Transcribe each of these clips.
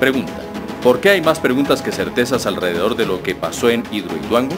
Pregunta. ¿Por qué hay más preguntas que certezas alrededor de lo que pasó en Hidroituango?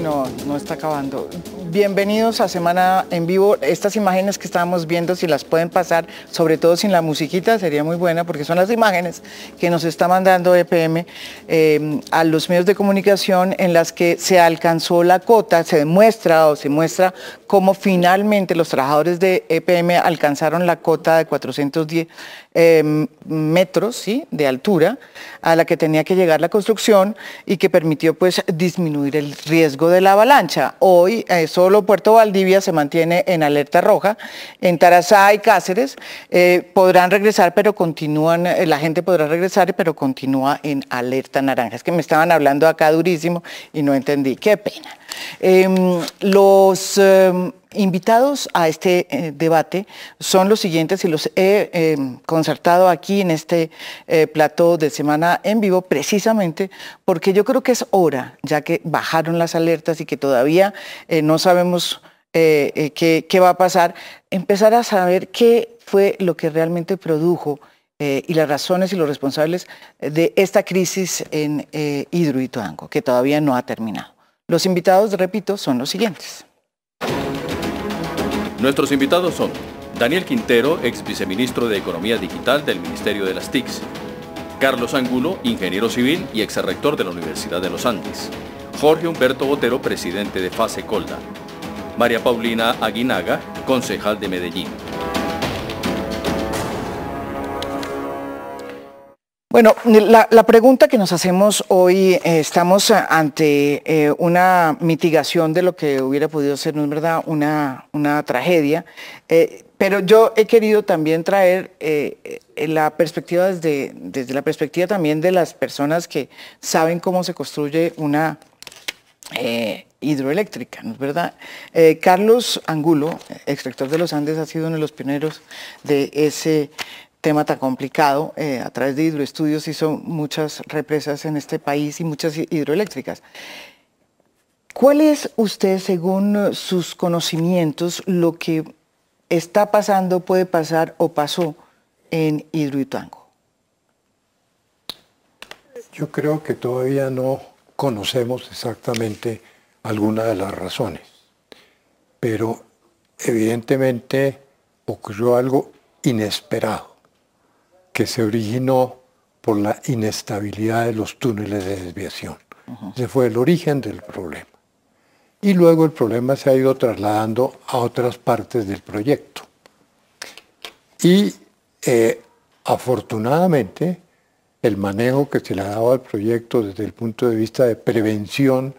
No, no está acabando. Bienvenidos a Semana en Vivo. Estas imágenes que estábamos viendo, si las pueden pasar, sobre todo sin la musiquita, sería muy buena, porque son las imágenes que nos está mandando EPM eh, a los medios de comunicación en las que se alcanzó la cota, se demuestra o se muestra cómo finalmente los trabajadores de EPM alcanzaron la cota de 410 Em, metros ¿sí? de altura a la que tenía que llegar la construcción y que permitió pues disminuir el riesgo de la avalancha. Hoy eh, solo Puerto Valdivia se mantiene en alerta roja, en Tarazá y Cáceres eh, podrán regresar pero continúan, eh, la gente podrá regresar pero continúa en alerta naranja. Es que me estaban hablando acá durísimo y no entendí, qué pena. Em, los em, invitados a este eh, debate son los siguientes y los he em, concertado aquí en este eh, plató de semana en vivo precisamente porque yo creo que es hora, ya que bajaron las alertas y que todavía eh, no sabemos qué, va a pasar, empezar a saber qué fue lo que realmente produjo y las razones y los responsables de esta crisis en Hidroituango, que todavía no ha terminado. Los invitados, repito, son los siguientes. Nuestros invitados son Daniel Quintero, ex viceministro de Economía Digital del Ministerio de las TICs, Carlos Angulo, ingeniero civil y ex rector de la Universidad de los Andes, Jorge Humberto Botero, presidente de FASE Colda, María Paulina Aguinaga, concejal de Medellín. Bueno, la, pregunta que nos hacemos hoy, eh, estamos ante eh, una mitigación de lo que hubiera podido ser, ¿no es verdad?, una, una tragedia, eh, pero yo he querido también traer la perspectiva desde, desde la perspectiva también de las personas que saben cómo se construye una hidroeléctrica, ¿no es verdad? Carlos Angulo, extractor de los Andes, ha sido uno de los pioneros de ese tema tan complicado. Eh, a través de hidroestudios hizo muchas represas en este país y muchas hidroeléctricas. ¿Cuál es usted, según sus conocimientos, lo que está pasando, puede pasar o pasó en Hidroituango? Yo creo que todavía no conocemos exactamente alguna de las razones, pero evidentemente ocurrió algo inesperado que se originó por la inestabilidad de los túneles de desviación. Ese fue el origen del problema. Y luego el problema se ha ido trasladando a otras partes del proyecto. Y eh, afortunadamente el manejo que se le ha dado al proyecto desde el punto de vista de prevención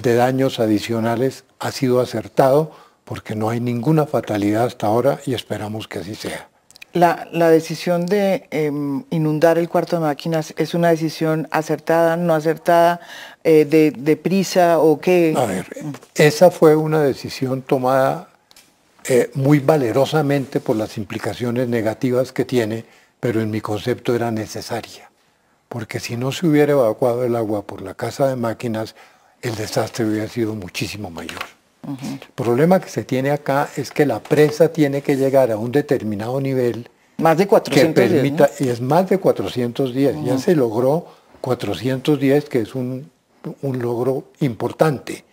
de daños adicionales ha sido acertado porque no hay ninguna fatalidad hasta ahora y esperamos que así sea. La, decisión de em, inundar el cuarto de máquinas es una decisión acertada, no acertada, eh, de, prisa o qué? A ver, esa fue una decisión tomada eh, muy valerosamente por las implicaciones negativas que tiene, pero en mi concepto era necesaria. Porque si no se hubiera evacuado el agua por la casa de máquinas, el desastre hubiera sido muchísimo mayor. El problema que se tiene acá es que la presa tiene que llegar a un determinado nivel. Más de 410. Y es más de 410. Ya se logró 410, que es un, logro importante.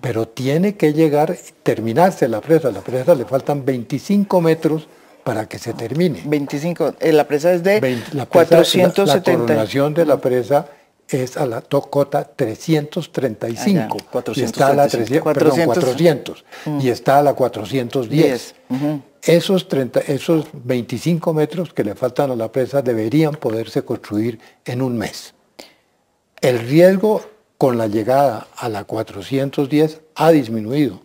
Pero tiene que llegar, terminarse la presa. La presa le faltan 25 metros para que se termine. 25. Eh, la presa es de la 470. La, la coronación de la presa es a la tocota 335 y está a la 400, mm. y está a la 410. esos, 30, esos 25 metros que le faltan a la presa deberían poderse construir en un mes. El riesgo con la llegada a la 410 ha disminuido,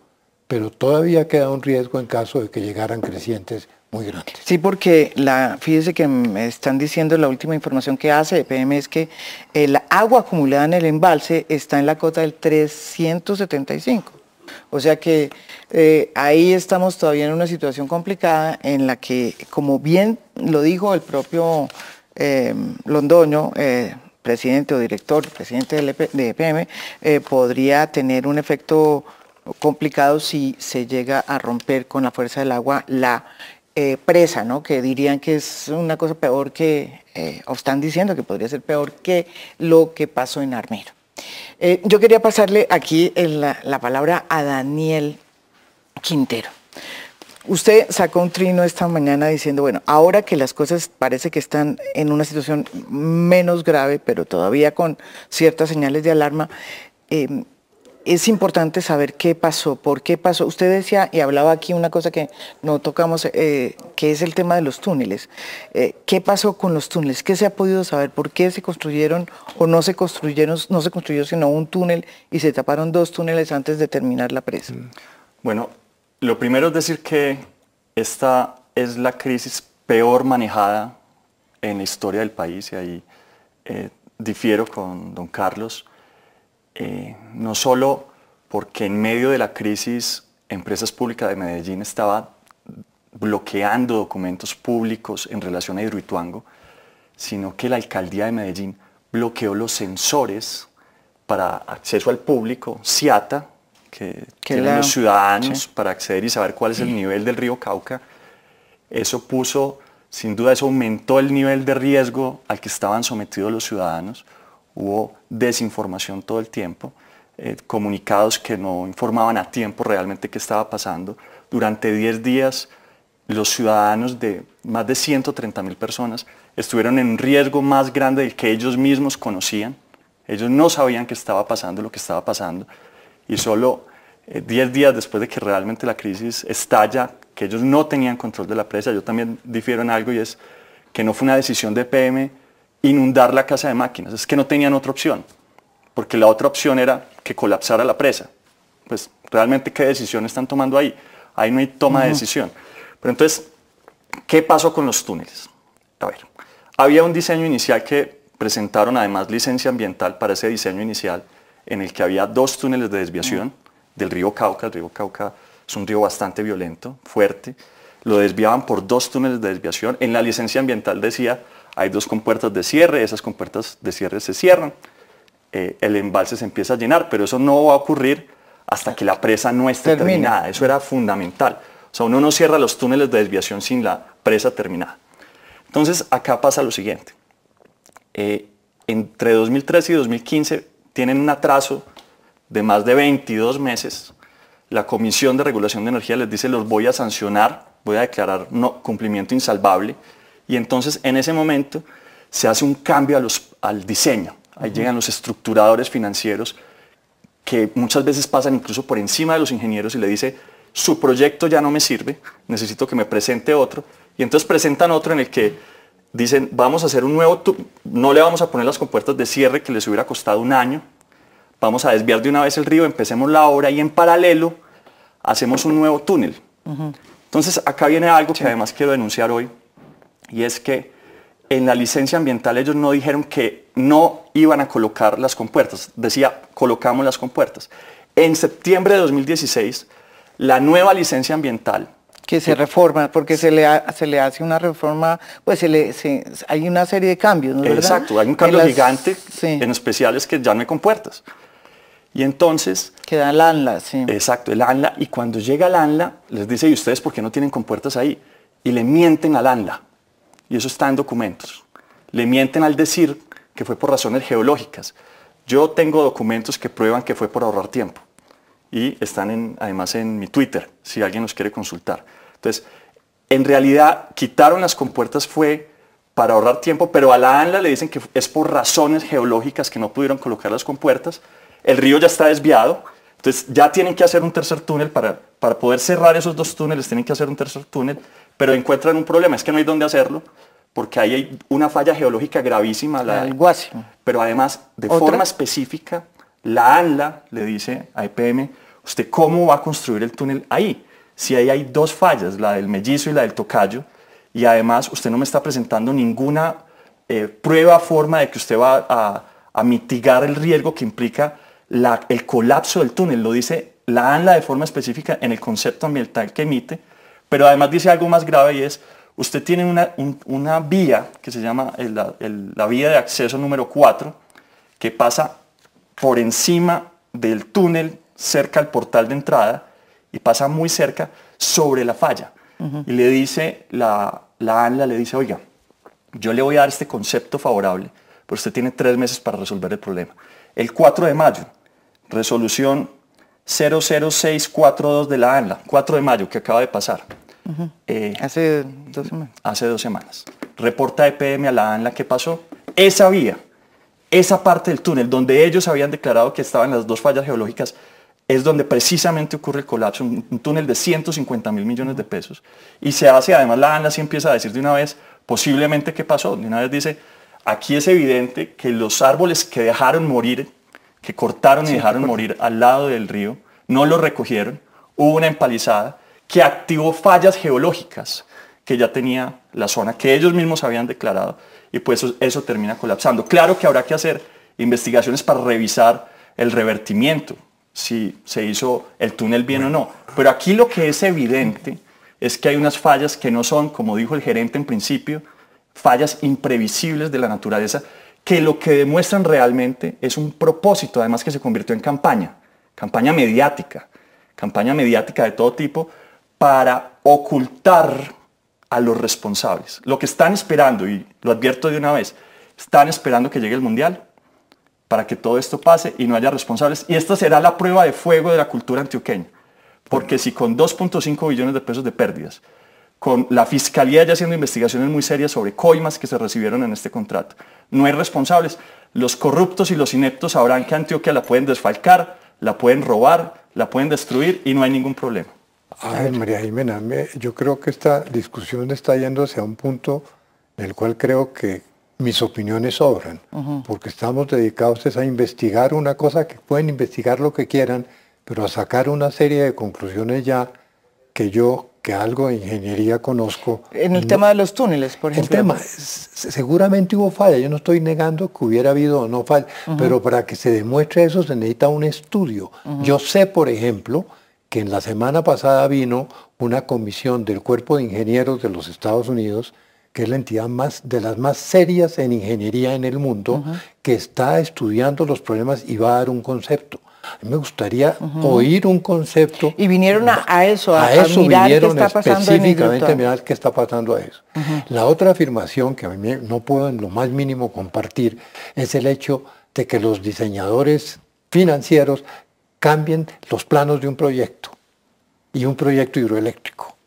pero todavía queda un riesgo en caso de que llegaran crecientes muy grandes. Sí, porque la, fíjese que me están diciendo la última información que hace EPM es que el agua acumulada en el embalse está en la cota del 375. O sea que eh, ahí estamos todavía en una situación complicada en la que, como bien lo dijo el propio eh, Londoño, eh, presidente o director, presidente EP de EPM, podría tener un efecto complicado si se llega a romper con la fuerza del agua la presa, ¿no? que dirían que es una cosa peor que, o están diciendo que podría ser peor que lo que pasó en Armero. Eh, yo quería pasarle aquí la, palabra a Daniel Quintero. Usted sacó un trino esta mañana diciendo, bueno, ahora que las cosas parece que están en una situación menos grave, pero todavía con ciertas señales de alarma, eh, es importante saber qué pasó, por qué pasó. Usted decía y hablaba aquí una cosa que no tocamos, eh, que es el tema de los túneles. Eh, ¿Qué pasó con los túneles? ¿Qué se ha podido saber? ¿Por qué se construyeron o no se construyeron, no se construyó sino un túnel y se taparon dos túneles antes de terminar la presa? Mm. Bueno, lo primero es decir que esta es la crisis peor manejada en la historia del país y ahí eh, difiero con don Carlos eh, no solo porque en medio de la crisis Empresas Públicas de Medellín estaba bloqueando documentos públicos en relación a Hidroituango, sino que la alcaldía de Medellín bloqueó los sensores para acceso al público, CIATA, que tienen los ciudadanos para acceder y saber cuál es el nivel del río Cauca. Eso puso, sin duda, eso aumentó el nivel de riesgo al que estaban sometidos los ciudadanos hubo desinformación todo el tiempo, eh, comunicados que no informaban a tiempo realmente qué estaba pasando. Durante 10 días los ciudadanos de más de 130 mil personas estuvieron en riesgo más grande del que ellos mismos conocían. Ellos no sabían qué estaba pasando, lo que estaba pasando. Y solo 10 eh, días después de que realmente la crisis estalla, que ellos no tenían control de la presa, yo también difiero en algo y es que no fue una decisión de PM inundar la casa de máquinas. Es que no tenían otra opción, porque la otra opción era que colapsara la presa. Pues realmente qué decisión están tomando ahí. Ahí no hay toma de decisión. Pero entonces, ¿qué pasó con los túneles? A ver, había un diseño inicial que presentaron además licencia ambiental para ese diseño inicial en el que había dos túneles de desviación del río Cauca. El río Cauca es un río bastante violento, fuerte. Lo desviaban por dos túneles de desviación. En la licencia ambiental decía hay dos compuertas de cierre, esas compuertas de cierre se cierran, eh, el embalse se empieza a llenar, pero eso no va a ocurrir hasta que la presa no esté terminada. Eso era fundamental. O sea, uno no cierra los túneles de desviación sin la presa terminada. Entonces, acá pasa lo siguiente. Eh, entre 2013 y 2015 tienen un atraso de más de 22 meses. La Comisión de Regulación de Energía les dice, los voy a sancionar, voy a declarar no, cumplimiento insalvable y entonces en ese momento se hace un cambio al diseño. Ahí llegan los estructuradores financieros que muchas veces pasan incluso por encima de los ingenieros y le dice, su proyecto ya no me sirve, necesito que me presente otro. Y entonces presentan otro en el que dicen, vamos a hacer un nuevo, no le vamos a poner las compuertas de cierre que les hubiera costado un año, vamos a desviar de una vez el río, empecemos la obra y en paralelo hacemos un nuevo túnel. Entonces acá viene algo que además quiero denunciar hoy, y es que en la licencia ambiental ellos no dijeron que no iban a colocar las compuertas, decía colocamos las compuertas. En septiembre de 2016, la nueva licencia ambiental que se reforma, porque se le, se le hace una reforma, pues se le, hay una serie de cambios, ¿no? Exacto, hay un cambio gigante, en especial es que ya no hay compuertas. Y entonces... Queda el ANLA, sí. Exacto, el ANLA, y cuando llega el ANLA, les dice, ¿y ustedes por qué no tienen compuertas ahí? Y le mienten al ANLA y eso está en documentos. Le mienten al decir que fue por razones geológicas. Yo tengo documentos que prueban que fue por ahorrar tiempo y están además en mi Twitter, si alguien nos quiere consultar. Entonces, en realidad, quitaron las compuertas fue para ahorrar tiempo, pero a la ANLA le dicen que es por razones geológicas que no pudieron colocar las compuertas. El río ya está desviado, entonces ya tienen que hacer un tercer túnel para, para poder cerrar esos dos túneles, tienen que hacer un tercer túnel pero encuentran un problema, es que no hay dónde hacerlo, porque ahí hay una falla geológica gravísima. La, Pero además, de forma específica, la ANLA le dice a EPM, ¿usted cómo va a construir el túnel ahí? si ahí hay dos fallas, la del mellizo y la del tocayo, y además usted no me está presentando ninguna eh, prueba, forma de que usted va a, mitigar el riesgo que implica el colapso del túnel, lo dice la ANLA de forma específica en el concepto ambiental que emite, pero además dice algo más grave y es, usted tiene una, vía que se llama la vía de acceso número 4, que pasa por encima del túnel cerca al portal de entrada y pasa muy cerca sobre la falla. Y le dice, la, la ANLA le dice, oiga, yo le voy a dar este concepto favorable, pero usted tiene tres meses para resolver el problema. El 4 de mayo, resolución 00642 de la ANLA, 4 de mayo, que acaba de pasar. Eh, hace dos semanas. Hace dos semanas. Reporta EPM a la ANLA qué pasó. Esa vía, esa parte del túnel donde ellos habían declarado que estaban las dos fallas geológicas, es donde precisamente ocurre el colapso, un, túnel de 150 mil millones de pesos. Y se hace, además la ANLA sí empieza a decir de una vez, posiblemente qué pasó. De una vez dice, aquí es evidente que los árboles que dejaron morir, que cortaron y dejaron morir al lado del río, no lo recogieron, hubo una empalizada que activó fallas geológicas que ya tenía la zona, que ellos mismos habían declarado, y pues eso, eso termina colapsando. Claro que habrá que hacer investigaciones para revisar el revertimiento, si se hizo el túnel bien o no. Pero aquí lo que es evidente es que hay unas fallas que no son, como dijo el gerente en principio, fallas imprevisibles de la naturaleza, que lo que demuestran realmente es un propósito, además que se convirtió en campaña, campaña mediática, campaña mediática de todo tipo, para ocultar a los responsables. Lo que están esperando, y lo advierto de una vez, están esperando que llegue el Mundial para que todo esto pase y no haya responsables. Y esta será la prueba de fuego de la cultura antioqueña. Porque si con 2.5 billones de pesos de pérdidas, con la fiscalía ya haciendo investigaciones muy serias sobre coimas que se recibieron en este contrato, no hay responsables, los corruptos y los ineptos sabrán que Antioquia la pueden desfalcar, la pueden robar, la pueden destruir y no hay ningún problema. A ver, María Jimena, yo creo que esta discusión está yendo hacia un punto en el cual creo que mis opiniones sobran, porque estamos dedicados a investigar una cosa que pueden investigar lo que quieran, pero a sacar una serie de conclusiones ya que yo, que algo de ingeniería conozco. En el tema de los túneles, por ejemplo. El tema, seguramente hubo falla, yo no estoy negando que hubiera habido o no falla, pero para que se demuestre eso se necesita un estudio. Yo sé, por ejemplo, que en la semana pasada vino una comisión del Cuerpo de Ingenieros de los Estados Unidos, que es la entidad más, de las más serias en ingeniería en el mundo, que está estudiando los problemas y va a dar un concepto. A mí me gustaría oír un concepto. Y vinieron a, eso, a, eso mirar vinieron qué está pasando específicamente a mirar qué está pasando a eso. La otra afirmación que a mí no puedo en lo más mínimo compartir es el hecho de que los diseñadores financieros cambien los planos de un proyecto y un proyecto hidroeléctrico.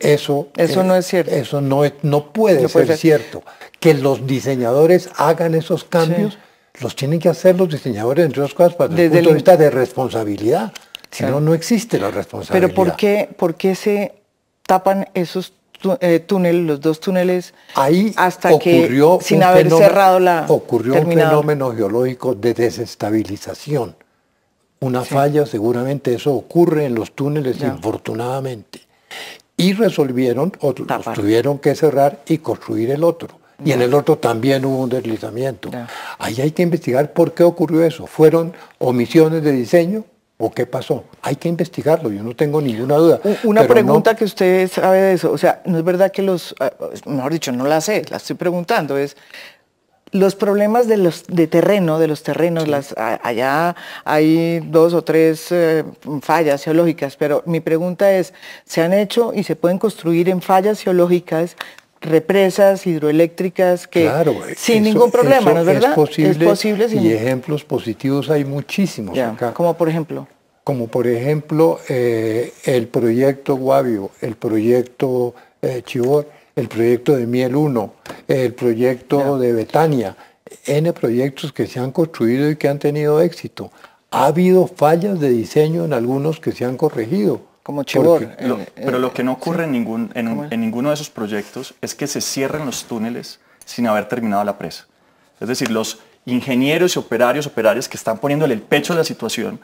Eso, eso no es cierto. Eso no, no puede ser, cierto. Que los diseñadores hagan esos cambios, los tienen que hacer los diseñadores, entre otras cosas, desde el punto de vista de responsabilidad. Si no, no existe la responsabilidad. Pero ¿por qué, por qué se tapan esos eh, túneles, los dos túneles, Ahí hasta ocurrió que, sin haber cerrado la... Ocurrió un fenómeno geológico de desestabilización. Una falla, seguramente eso ocurre en los túneles, infortunadamente y resolvieron, o tuvieron que cerrar y construir el otro. Y en el otro también hubo un deslizamiento. Ahí hay que investigar por qué ocurrió eso. ¿Fueron omisiones de diseño o qué pasó? Hay que investigarlo, yo no tengo ninguna duda. Una pregunta que usted sabe de eso, o sea, no es verdad que los, ah, mejor dicho, no la sé, la estoy preguntando, es los problemas de los de terreno, de los terrenos, las, allá hay dos o tres eh, fallas geológicas, pero mi pregunta es, ¿se han hecho y se pueden construir en fallas geológicas represas hidroeléctricas que eh, sin ningún problema, ¿no es verdad? Es posible, y ejemplos positivos hay muchísimos acá. Como por ejemplo. Como por ejemplo eh, el proyecto Guavio, el proyecto Chivor el proyecto de Miel 1, el proyecto de Betania, N proyectos que se han construido y que han tenido éxito. Ha habido fallas de diseño en algunos que se han corregido. Como Chibor. pero lo que no ocurre en, ningún, en, ninguno de esos proyectos es que se cierren los túneles sin haber terminado la presa. Es decir, los ingenieros y operarios, operarias que están poniéndole el pecho a la situación,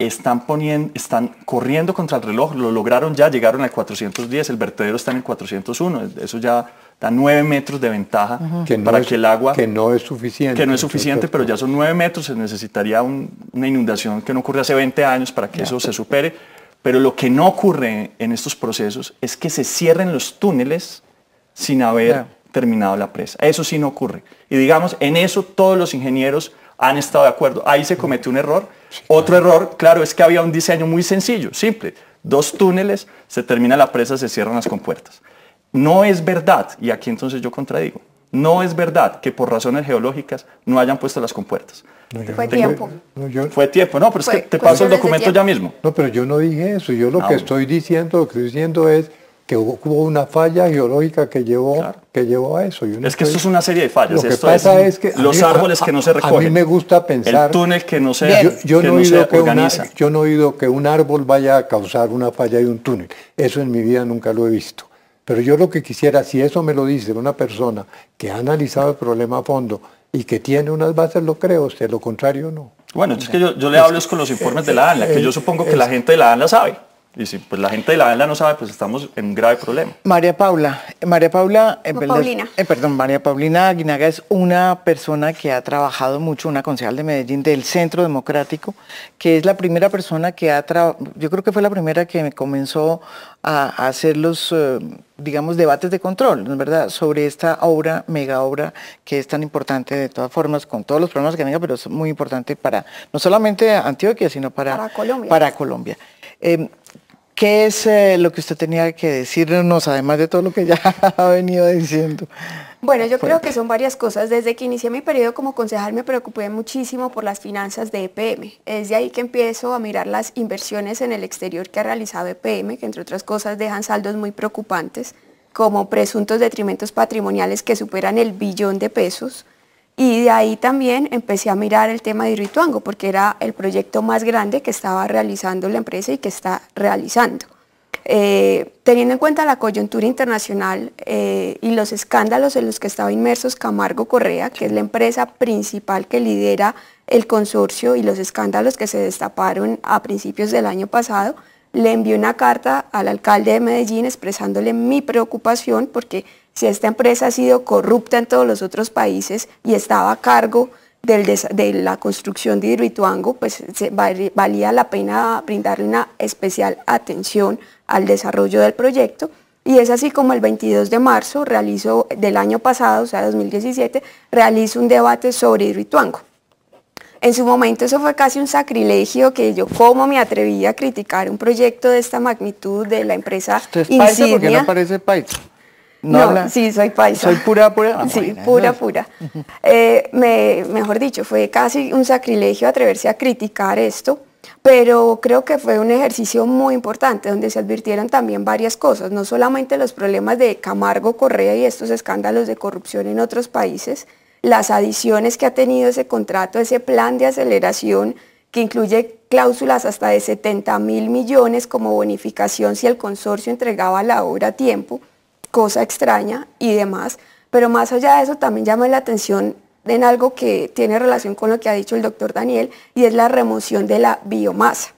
están, poniendo, están corriendo contra el reloj, lo lograron ya, llegaron al 410, el vertedero está en el 401, eso ya da 9 metros de ventaja para que el agua... Que no es suficiente. Que no es suficiente, pero ya son 9 metros, se necesitaría una inundación que no ocurre hace 20 años para que eso se supere, pero lo que no ocurre en estos procesos es que se cierren los túneles sin haber terminado la presa. Eso sí no ocurre. Y digamos, en eso todos los ingenieros han estado de acuerdo. Ahí se cometió un error. Otro error, claro, es que había un diseño muy sencillo, simple. Dos túneles, se termina la presa, se cierran las compuertas. No es verdad, y aquí entonces yo contradigo, no es verdad que por razones geológicas no hayan puesto las compuertos. fue tiempo. Fue tiempo, no, pero es que te paso el documento ya mismo. No, pero yo no dije eso. Yo lo que estoy diciendo, lo que estoy diciendo es que hubo una falla geológica que llevó, que llevó a eso. es que esto es una serie de fallas. Lo que pasa es, que los árboles que no se recogen. A mí me gusta pensar. El túnel que no se, yo, no he oído que yo no he oído que un árbol vaya a causar una falla de un túnel. Eso en mi vida nunca lo he visto. Pero yo lo que quisiera, si eso me lo dice una persona que ha analizado el problema a fondo y que tiene unas bases, lo creo, de lo contrario no. Bueno, es que yo, yo le hablo con los informes de la ANLA, que yo supongo que la gente de la ANLA sabe. Y si pues la gente de la ANLA no sabe, pues estamos en un grave problema. María Paula, María Paula, eh, Paulina. Eh, perdón, María Paulina Aguinaga es una persona que ha trabajado mucho, una concejal de Medellín del Centro Democrático, que es la primera persona que ha trabajado, yo creo que fue la primera que me comenzó a, hacer los, eh, digamos, debates de control, ¿no es verdad?, sobre esta obra, mega obra, que es tan importante de todas formas, con todos los problemas que tenga, pero es muy importante para, no solamente Antioquia, sino para, para Colombia. Para Colombia. ¿Qué es eh, lo que usted tenía que decirnos, además de todo lo que ya ha venido diciendo? Bueno, yo creo que son varias cosas. Desde que inicié mi periodo como concejal me preocupé muchísimo por las finanzas de EPM. Es de ahí que empiezo a mirar las inversiones en el exterior que ha realizado EPM, que entre otras cosas dejan saldos muy preocupantes, como presuntos detrimentos patrimoniales que superan el billón de pesos, y de ahí también empecé a mirar el tema de Hidroituango, porque era el proyecto más grande que estaba realizando la empresa y que está realizando. Eh, teniendo en cuenta la coyuntura internacional eh, y los escándalos en los que estaba inmersos Camargo Correa, que es la empresa principal que lidera el consorcio y los escándalos que se destaparon a principios del año pasado, le envié una carta al alcalde de Medellín expresándole mi preocupación porque si esta empresa ha sido corrupta en todos los otros países y estaba a cargo de la construcción de Hidroituango, pues valía la pena brindarle una especial atención al desarrollo del proyecto. Y es así como el 22 de marzo realizo, del año pasado, o sea, 2017, realizo un debate sobre Hidroituango. En su momento eso fue casi un sacrilegio que yo cómo me atreví a criticar un proyecto de esta magnitud de la empresa ¿Usted es paisa porque no parece paisa? No, sí, soy paisa. Soy pura, pura. sí, pura, pura. Eh, me, mejor dicho, fue casi un sacrilegio atreverse a criticar esto, pero creo que fue un ejercicio muy importante donde se advirtieron también varias cosas, no solamente los problemas de Camargo Correa y estos escándalos de corrupción en otros países, las adiciones que ha tenido ese contrato, ese plan de aceleración que incluye cláusulas hasta de 70 mil millones como bonificación si el consorcio entregaba la obra a tiempo, cosa extraña y demás. Pero más allá de eso también llama la atención en algo que tiene relación con lo que ha dicho el doctor Daniel y es la remoción de la biomasa.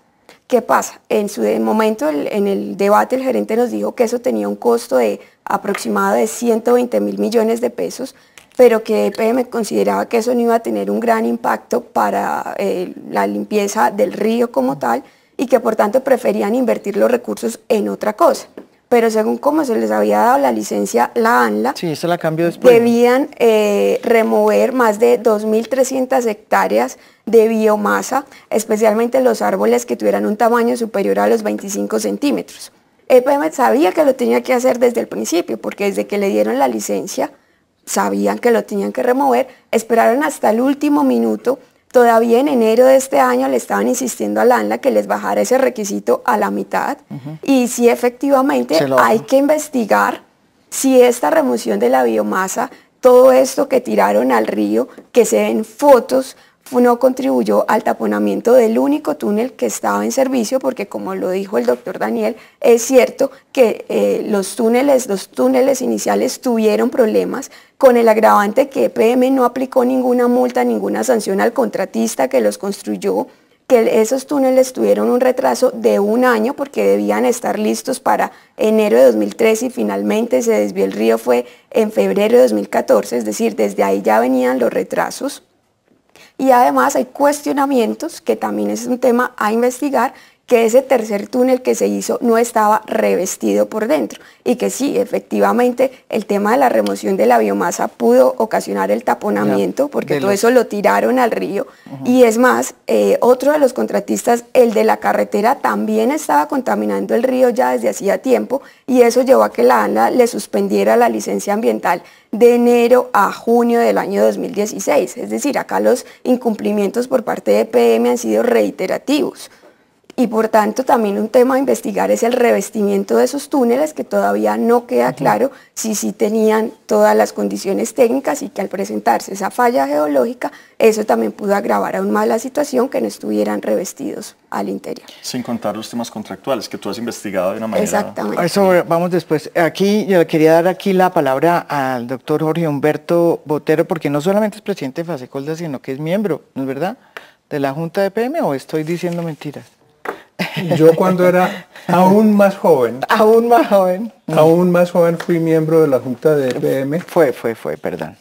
¿Qué pasa? En su momento, en el debate, el gerente nos dijo que eso tenía un costo de aproximado de 120 mil millones de pesos, pero que EPM consideraba que eso no iba a tener un gran impacto para eh, la limpieza del río como tal y que por tanto preferían invertir los recursos en otra cosa pero según como se les había dado la licencia, la ANLA, sí, la cambió después. debían eh, remover más de 2.300 hectáreas de biomasa, especialmente los árboles que tuvieran un tamaño superior a los 25 centímetros. EPM sabía que lo tenía que hacer desde el principio, porque desde que le dieron la licencia, sabían que lo tenían que remover, esperaron hasta el último minuto Todavía en enero de este año le estaban insistiendo a la ANLA que les bajara ese requisito a la mitad. Y si efectivamente hay que investigar si esta remoción de la biomasa, todo esto que tiraron al río, que se ven fotos, no contribuyó al taponamiento del único túnel que estaba en servicio, porque como lo dijo el doctor Daniel, es cierto que eh, los, túneles, los túneles iniciales tuvieron problemas con el agravante que PM no aplicó ninguna multa, ninguna sanción al contratista que los construyó, que esos túneles tuvieron un retraso de un año porque debían estar listos para enero de 2013 y finalmente se desvió el río fue en febrero de 2014, es decir, desde ahí ya venían los retrasos. Y además hay cuestionamientos, que también es un tema a investigar, que ese tercer túnel que se hizo no estaba revestido por dentro y que sí, efectivamente, el tema de la remoción de la biomasa pudo ocasionar el taponamiento porque todo eso lo tiraron al río. Y es más, eh, otro de los contratistas, el de la carretera, también estaba contaminando el río ya desde hacía tiempo y eso llevó a que la ANLA le suspendiera la licencia ambiental de enero a junio del año 2016. Es decir, acá los incumplimientos por parte de PM han sido reiterativos y por tanto también un tema a investigar es el revestimiento de esos túneles que todavía no queda claro si sí tenían todas las condiciones técnicas y que al presentarse esa falla geológica eso también pudo agravar aún más la situación que no estuvieran revestidos al interior. Sin contar los temas contractuales que tú has investigado de una manera... Exactamente. eso vamos después. Aquí yo le quería dar aquí la palabra al doctor Jorge Humberto Botero porque no solamente es presidente de Fasecolda sino que es miembro, ¿no es verdad? De la Junta de PM o estoy diciendo mentiras. Yo cuando era aún más joven. Aún más joven. Aún más joven fui miembro de la Junta de EPM. Fue, fue, fue, perdón.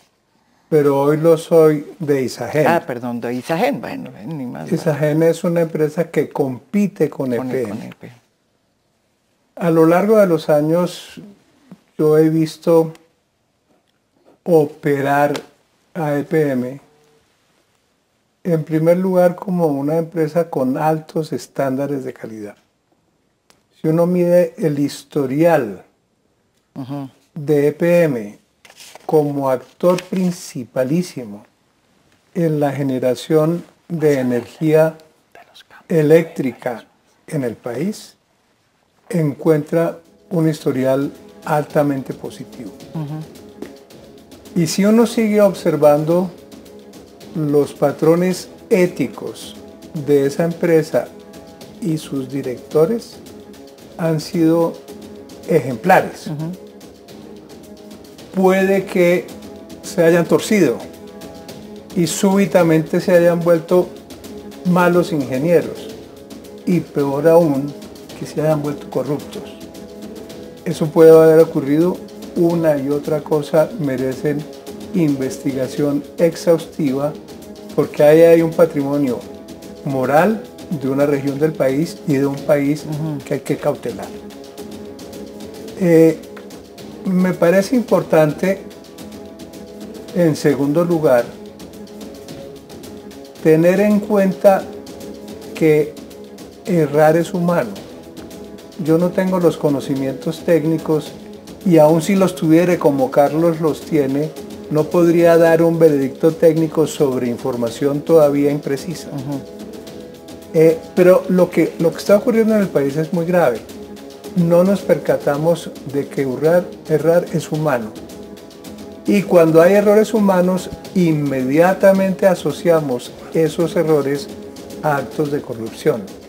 Pero hoy lo soy de Isagen. Ah, perdón, de Isagen, bueno, ni más. Isagen es una empresa que compite con, EPM. A lo largo de los años yo he visto operar a EPM en primer lugar como una empresa con altos estándares de calidad. Si uno mide el historial de EPM como actor principalísimo en la generación de energía eléctrica en el país, encuentra un historial altamente positivo. Y si uno sigue observando los patrones éticos de esa empresa y sus directores han sido ejemplares. Puede que se hayan torcido y súbitamente se hayan vuelto malos ingenieros y peor aún que se hayan vuelto corruptos. Eso puede haber ocurrido, una y otra cosa merecen investigación exhaustiva porque ahí hay un patrimonio moral de una región del país y de un país que hay que cautelar. Eh, me parece importante, en segundo lugar, tener en cuenta que errar es humano. Yo no tengo los conocimientos técnicos y aun si los tuviera como Carlos los tiene, no podría dar un veredicto técnico sobre información todavía imprecisa. Eh, pero lo que, lo que está ocurriendo en el país es muy grave. No nos percatamos de que errar, errar es humano. Y cuando hay errores humanos, inmediatamente asociamos esos errores a actos de corrupción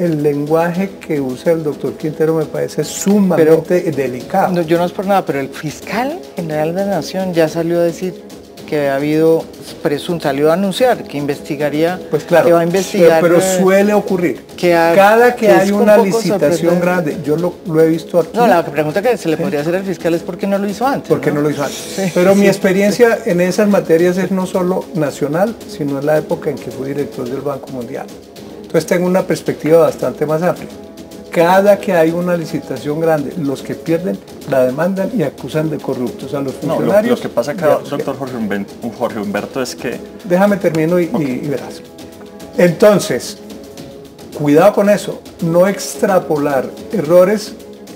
el lenguaje que usa el doctor Quintero me parece sumamente delicado. No, yo no es por nada, pero el fiscal general de la Nación ya salió a decir que ha habido presunto, salió a anunciar que investigaría, pues claro, que va a investigar. Pero, eh, suele ocurrir. Que Cada que, hay una licitación grande, yo lo, he visto aquí. No, la pregunta que se le podría hacer al fiscal es por qué no lo hizo antes. ¿Por qué no, lo hizo antes? pero mi experiencia en esas materias es no solo nacional, sino en la época en que fui director del Banco Mundial. Entonces tengo una perspectiva bastante más amplia. Cada que hay una licitación grande, los que pierden la demandan y acusan de corruptos a los funcionarios. No, lo, que pasa acá, doctor Jorge Humberto, es que... Déjame termino y, verás. Entonces, cuidado con eso, no extrapolar errores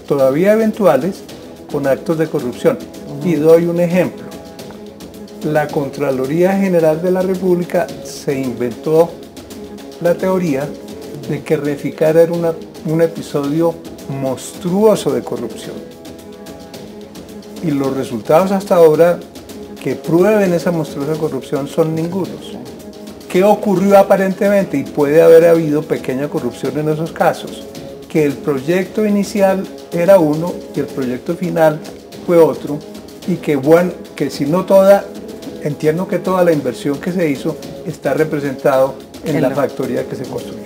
todavía eventuales con actos de corrupción. Y doy un ejemplo. La Contraloría General de la República se inventó la teoría de que Reficar era un episodio monstruoso de corrupción. Y los resultados hasta ahora que prueben esa monstruosa corrupción son ningunos. ¿Qué ocurrió aparentemente? Y puede haber habido pequeña corrupción en esos casos. Que el proyecto inicial era uno y el proyecto final fue otro. Y que, bueno, que si no toda, entiendo que toda la inversión que se hizo está representado en la factoría que se construyó.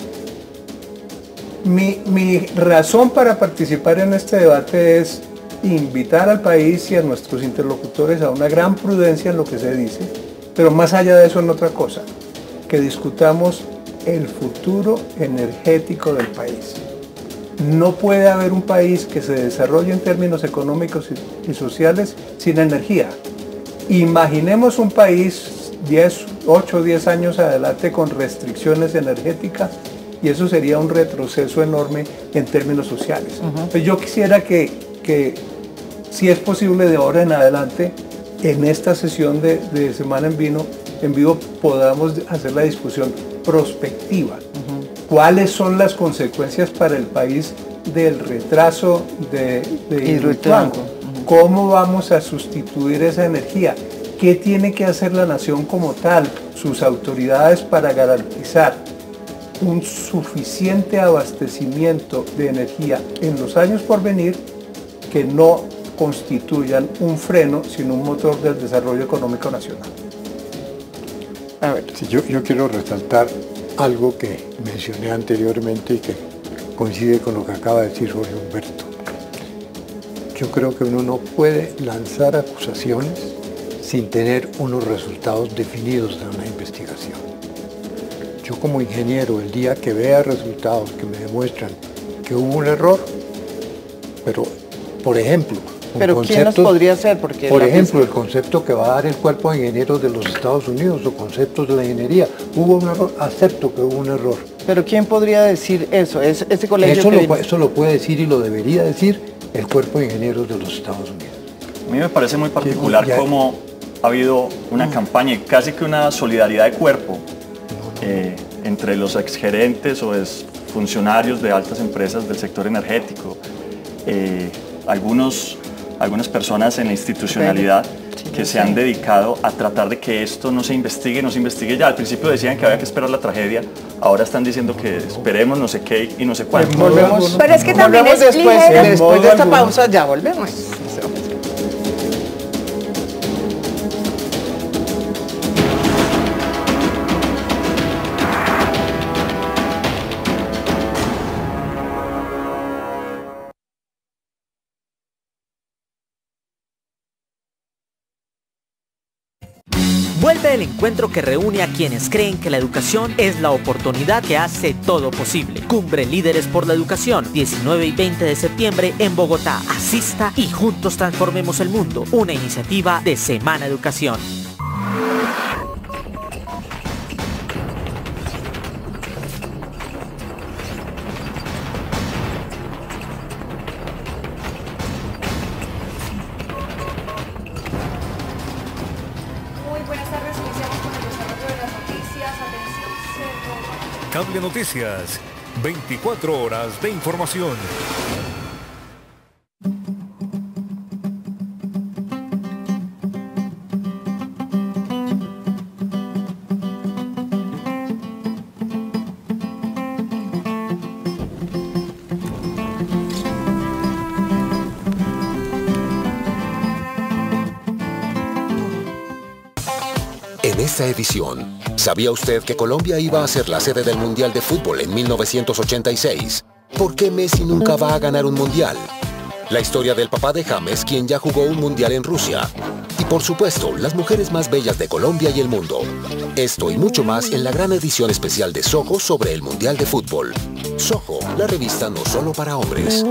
Mi, mi razón para participar en este debate es invitar al país y a nuestros interlocutores a una gran prudencia en lo que se dice, pero más allá de eso en otra cosa, que discutamos el futuro energético del país. No puede haber un país que se desarrolle en términos económicos y sociales sin energía. Imaginemos un país 10, 8 o 10 años adelante con restricciones energéticas y eso sería un retroceso enorme en términos sociales. yo quisiera que, que, si es posible de ahora en adelante, en esta sesión de, de Semana en Vino, en vivo, podamos hacer la discusión prospectiva. Cuáles son las consecuencias para el país del retraso de, de cómo vamos a sustituir esa energía, qué tiene que hacer la nación como tal, sus autoridades para garantizar un suficiente abastecimiento de energía en los años por venir que no constituyan un freno, sino un motor del desarrollo económico nacional. A ver. yo, yo quiero resaltar algo que mencioné anteriormente y que coincide con lo que acaba de decir Jorge Humberto. Yo creo que uno no puede lanzar acusaciones sin tener unos resultados definidos de una investigación. Yo como ingeniero, el día que vea resultados que me demuestran que hubo un error, pero por ejemplo, pero ¿quién nos podría ser? Porque por ejemplo, el concepto que va a dar el cuerpo de ingenieros de los Estados Unidos o conceptos de la ingeniería. Hubo un error, acepto que hubo un error. Pero ¿quién podría decir eso? ¿Es ese colegio eso, lo, eso lo puede decir y lo debería decir el cuerpo de ingenieros de los Estados Unidos. A mí me parece muy particular cómo ha habido una mm. campaña y casi que una solidaridad de cuerpo eh, entre los exgerentes o funcionarios de altas empresas del sector energético. Eh, algunos algunas personas en la institucionalidad que se han dedicado a tratar de que esto no se investigue, no se investigue ya. Al principio decían que había que esperar la tragedia, ahora están diciendo que esperemos no sé qué y no sé cuánto. Volvemos, Pero es que también después, después de esta pausa, ya volvemos. Vuelve el encuentro que reúne a quienes creen que la educación es la oportunidad que hace todo posible. Cumbre Líderes por la Educación, 19 y 20 de septiembre en Bogotá. Asista y juntos transformemos el mundo. Una iniciativa de Semana Educación. Noticias, 24 horas de información. En esta edición, ¿Sabía usted que Colombia iba a ser la sede del Mundial de Fútbol en 1986? ¿Por qué Messi nunca va a ganar un Mundial? La historia del papá de James, quien ya jugó un Mundial en Rusia. Y por supuesto, las mujeres más bellas de Colombia y el mundo. Esto y mucho más en la gran edición especial de Soho sobre el Mundial de Fútbol. Soho, la revista no solo para hombres.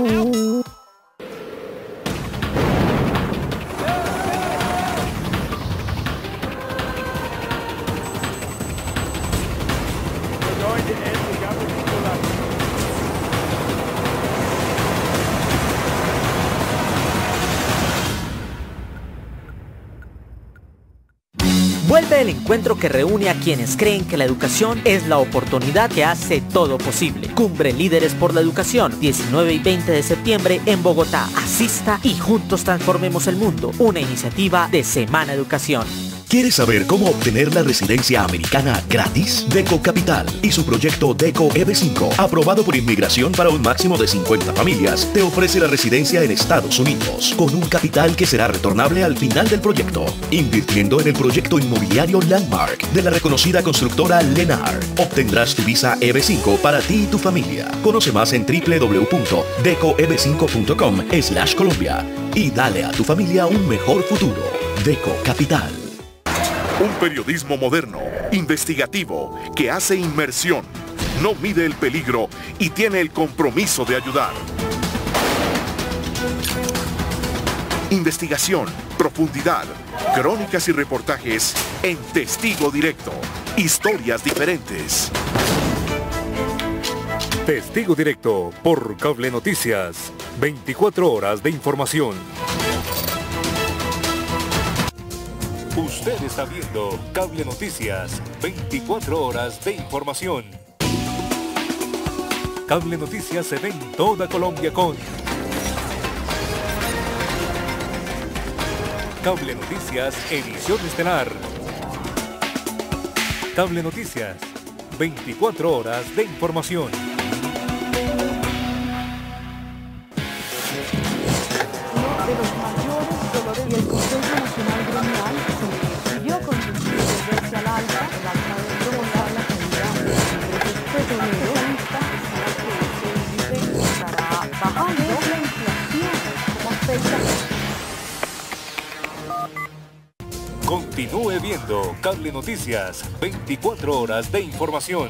Vuelve el encuentro que reúne a quienes creen que la educación es la oportunidad que hace todo posible. Cumbre Líderes por la Educación, 19 y 20 de septiembre en Bogotá. Asista y juntos transformemos el mundo. Una iniciativa de Semana Educación. ¿Quieres saber cómo obtener la residencia americana gratis? Deco Capital y su proyecto Deco EB5, aprobado por inmigración para un máximo de 50 familias, te ofrece la residencia en Estados Unidos, con un capital que será retornable al final del proyecto, invirtiendo en el proyecto inmobiliario Landmark de la reconocida constructora Lenar. Obtendrás tu visa EB5 para ti y tu familia. Conoce más en www.decoeb5.com slash Colombia y dale a tu familia un mejor futuro. Deco Capital. Un periodismo moderno, investigativo, que hace inmersión, no mide el peligro y tiene el compromiso de ayudar. Investigación, profundidad, crónicas y reportajes en testigo directo. Historias diferentes. Testigo Directo por Cable Noticias. 24 horas de información. Usted está viendo Cable Noticias, 24 horas de información. Cable Noticias se ve en toda Colombia con Cable Noticias, edición estelar. Cable Noticias, 24 horas de información. de los mayores Continúe viendo Cable Noticias, 24 horas de información.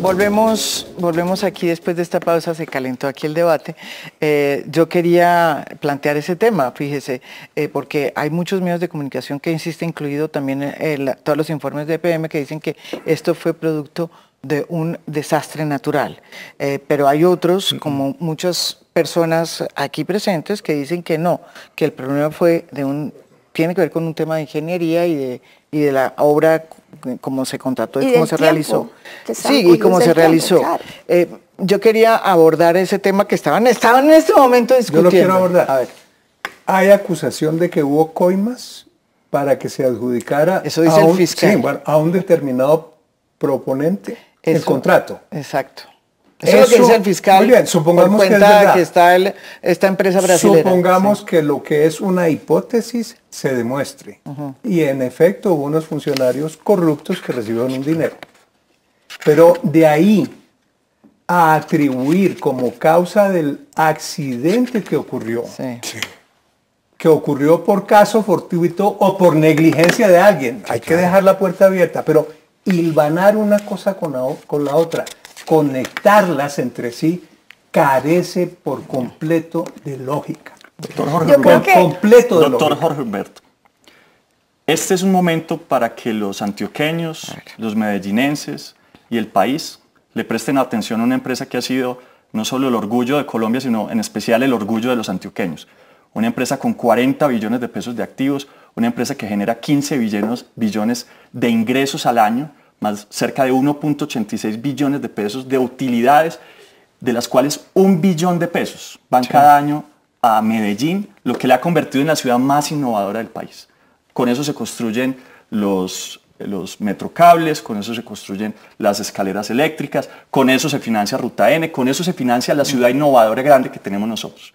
Volvemos, volvemos aquí después de esta pausa, se calentó aquí el debate. Eh, yo quería plantear ese tema, fíjese, eh, porque hay muchos medios de comunicación que insisten, incluido también todos los informes de EPM, que dicen que esto fue producto de un desastre natural. Eh, pero hay otros, como muchas personas aquí presentes, que dicen que no, que el problema fue de un tiene que ver con un tema de ingeniería y de, y de la obra, c- cómo se contrató y, Y cómo se realizó. Sí, y cómo se tiempo, realizó. claro. Eh, yo quería abordar ese tema que estaban, estaban en este momento Yo discutiendo. lo quiero abordar. A ver, Hay acusación de que hubo coimas para que se adjudicara Eso dice a el un, fiscal. sí, bueno, a un determinado proponente el contrato. exacto. Eso, es lo que dice el fiscal. muy bien, supongamos por que es está el- esta empresa brasileña. Supongamos que lo que es una hipótesis se demuestre. Y en efecto hubo unos funcionarios corruptos que recibieron un dinero. Pero de ahí a atribuir como causa del accidente que ocurrió, que ocurrió por caso fortuito o por negligencia de alguien, hay que dejar la puerta abierta, pero hilvanar una cosa con la, o- con la otra, conectarlas entre sí, carece por completo de lógica. Doctor Jorge Yo creo Humberto. que- completo de Doctor lógica. Jorge Humberto. Este es un momento para que los antioqueños, los medellinenses y el país le presten atención a una empresa que ha sido no solo el orgullo de Colombia, sino en especial el orgullo de los antioqueños. Una empresa con 40 billones de pesos de activos, una empresa que genera 15 billones, billones de ingresos al año, más cerca de 1.86 billones de pesos de utilidades, de las cuales un billón de pesos van cada año a Medellín, lo que le ha convertido en la ciudad más innovadora del país. Con eso se construyen los, los metrocables, con eso se construyen las escaleras eléctricas, con eso se financia Ruta N, con eso se financia la ciudad innovadora grande que tenemos nosotros.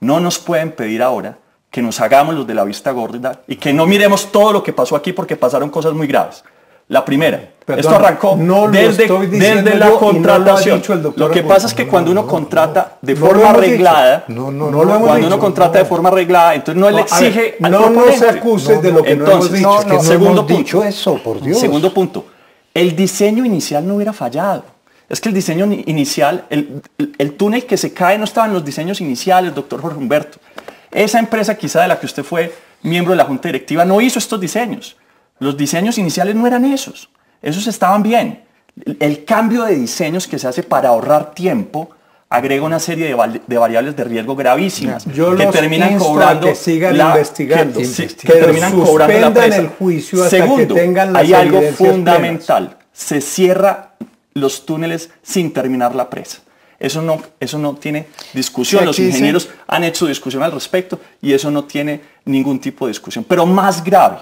No nos pueden pedir ahora que nos hagamos los de la vista gorda y que no miremos todo lo que pasó aquí porque pasaron cosas muy graves. La primera, Perdón, esto arrancó no desde, desde la y no lo contratación. dicho lo que pasa es que cuando uno contrata de no forma hemos dicho. arreglada, No, no, No hemos cuando dicho, uno contrata de forma arreglada, entonces no, No, le exige al no nos proponente. acuses de lo que no Entonces, hemos dicho. No, no, no segundo hemos punto. dicho eso, por Dios. Segundo punto. El diseño inicial no hubiera fallado. Es que el diseño ni- inicial, el, el- el túnel que se cae no estaba en los diseños iniciales, doctor Jorge Humberto. Esa empresa quizá de la que usted fue miembro de la junta directiva no hizo estos diseños. Los diseños iniciales no eran esos. Esos estaban bien. El, cambio de diseños que se hace para ahorrar tiempo agrega una serie de, variables de riesgo gravísimas Yo que terminan cobrando que sigan la- investigando, que, que que terminan cobrando la presa. el juicio hasta que Segundo, tengan las hay algo fundamental. Se cierra los túneles sin terminar la presa. Eso no, eso no tiene discusión. Los ingenieros han hecho discusión al respecto y eso no tiene ningún tipo de discusión. Pero más grave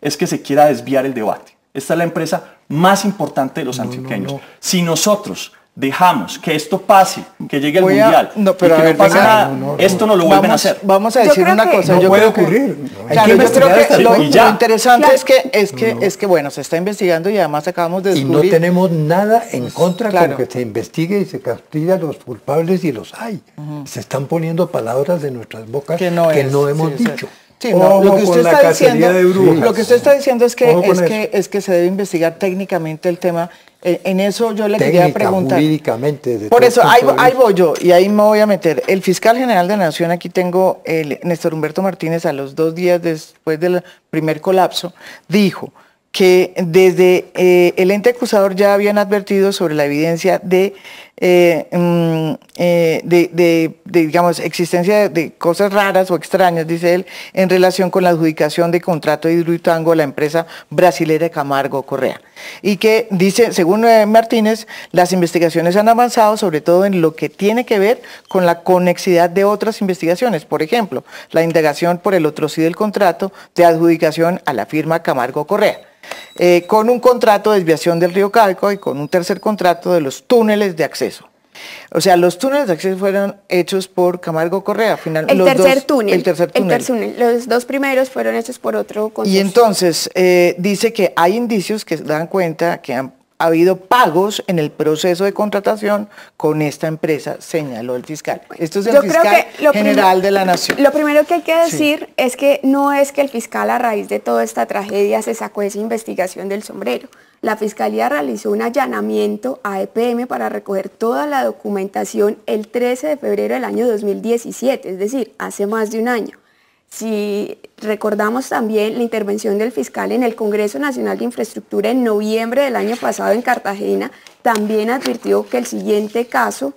es que se quiera desviar el debate. Esta es la empresa más importante de los antioqueños. Si nosotros dejamos que esto pase, que llegue Voy a- mundial, no, y pero que a ver, no pase venga, nada, no, no, no. esto no lo vuelven a Vamos- hacer. Vamos a Yo decir creo una que- cosa. No yo puede creo que- ocurrir. Hay Claro, que yo creo investigar que hasta lo, el y ya. lo interesante Claro. es que es que es que bueno se está investigando y además acabamos de Y no descubrir tenemos nada en contra claro. con que se investigue y se castigue a los culpables y los hay. Se están poniendo palabras de nuestras bocas que no, es, hemos sí, o sea, dicho. Sí, no, lo que usted está diciendo, lo que usted está diciendo es que es que es que se debe investigar técnicamente el tema. Eh, En eso yo le quería preguntar. jurídicamente. Por eso, ahí, ahí voy yo y ahí me voy a meter. El fiscal general de la Nación, aquí tengo el Néstor Humberto Martínez, a los dos días después del primer colapso, dijo que desde eh, el ente acusador ya habían advertido sobre la evidencia de, eh, mm, eh, de, digamos, existencia de, cosas raras o extrañas, dice él, en relación con la adjudicación de contrato de Hidroituango a la empresa brasilera Camargo Correa. Y que dice, según eh, Martínez, las investigaciones han avanzado sobre todo en lo que tiene que ver con la conexidad de otras investigaciones. Por ejemplo, la indagación por el otro sí del contrato de adjudicación a la firma Camargo Correa. con un contrato de desviación del río Calco y con un tercer contrato de los túneles de acceso. O sea, los túneles de acceso fueron hechos por Camargo Correa. Final, El los tercer dos- túnel. El tercer túnel. túnel. Los dos primeros fueron hechos por otro Y entonces eh, dice que hay indicios que dan cuenta que han ha habido pagos en el proceso de contratación con esta empresa, señaló el fiscal. Esto es el Yo fiscal general de la nación. Lo primero que hay que decir es que no es que el fiscal a raíz de toda esta tragedia se sacó esa investigación del sombrero. La fiscalía realizó un allanamiento a EPM para recoger toda la documentación el 13 de febrero del año 2017, es decir, hace más de un año. Si recordamos también la intervención del fiscal en el Congreso Nacional de Infraestructura en noviembre del año pasado en Cartagena, también advirtió que el siguiente caso